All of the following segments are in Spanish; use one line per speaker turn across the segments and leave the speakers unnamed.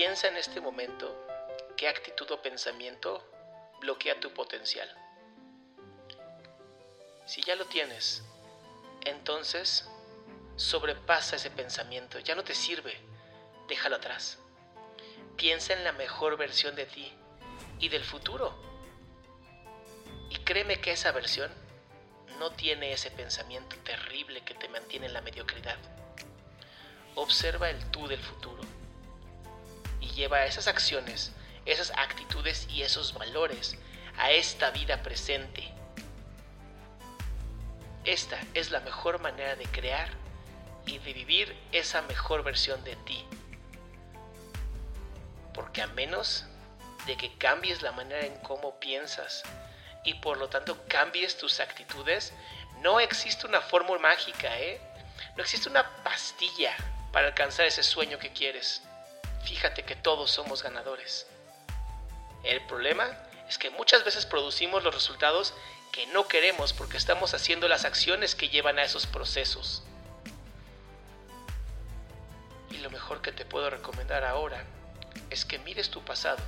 Piensa en este momento qué actitud o pensamiento bloquea tu potencial. Si ya lo tienes, entonces sobrepasa ese pensamiento, ya no te sirve, déjalo atrás. Piensa en la mejor versión de ti y del futuro. Y créeme que esa versión no tiene ese pensamiento terrible que te mantiene en la mediocridad. Observa el tú del futuro lleva esas acciones, esas actitudes y esos valores a esta vida presente. Esta es la mejor manera de crear y de vivir esa mejor versión de ti. Porque a menos de que cambies la manera en cómo piensas y por lo tanto cambies tus actitudes, no existe una fórmula mágica, ¿eh? No existe una pastilla para alcanzar ese sueño que quieres. Fíjate que todos somos ganadores. El problema es que muchas veces producimos los resultados que no queremos porque estamos haciendo las acciones que llevan a esos procesos. Y lo mejor que te puedo recomendar ahora es que mires tu pasado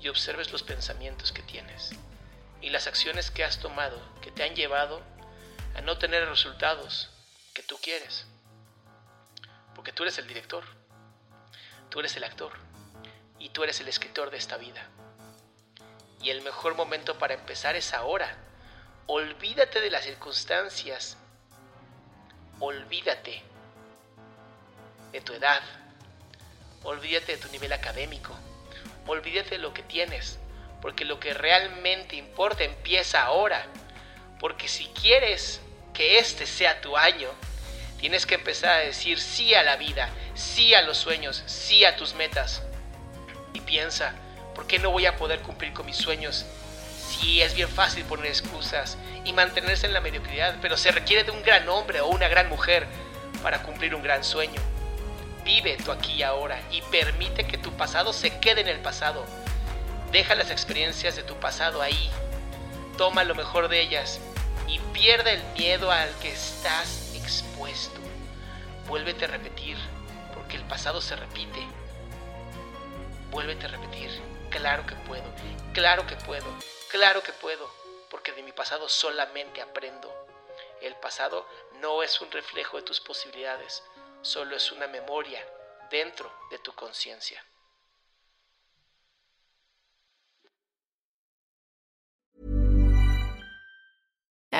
y observes los pensamientos que tienes y las acciones que has tomado que te han llevado a no tener resultados que tú quieres. Porque tú eres el director, tú eres el actor y tú eres el escritor de esta vida. Y el mejor momento para empezar es ahora. Olvídate de las circunstancias. Olvídate de tu edad. Olvídate de tu nivel académico. Olvídate de lo que tienes. Porque lo que realmente importa empieza ahora. Porque si quieres que este sea tu año, tienes que empezar a decir sí a la vida, sí a los sueños, sí a tus metas. Y piensa, ¿por qué no voy a poder cumplir con mis sueños? Sí, es bien fácil poner excusas y mantenerse en la mediocridad, pero se requiere de un gran hombre o una gran mujer para cumplir un gran sueño. Vive tu aquí y ahora y permite que tu pasado se quede en el pasado. Deja las experiencias de tu pasado ahí. Toma lo mejor de ellas y pierde el miedo al que estás expuesto. Vuélvete a repetir, porque el pasado se repite. Vuélvete a repetir, claro que puedo, claro que puedo, claro que puedo, porque de mi pasado solamente aprendo. El pasado no es un reflejo de tus posibilidades, solo es una memoria dentro de tu conciencia.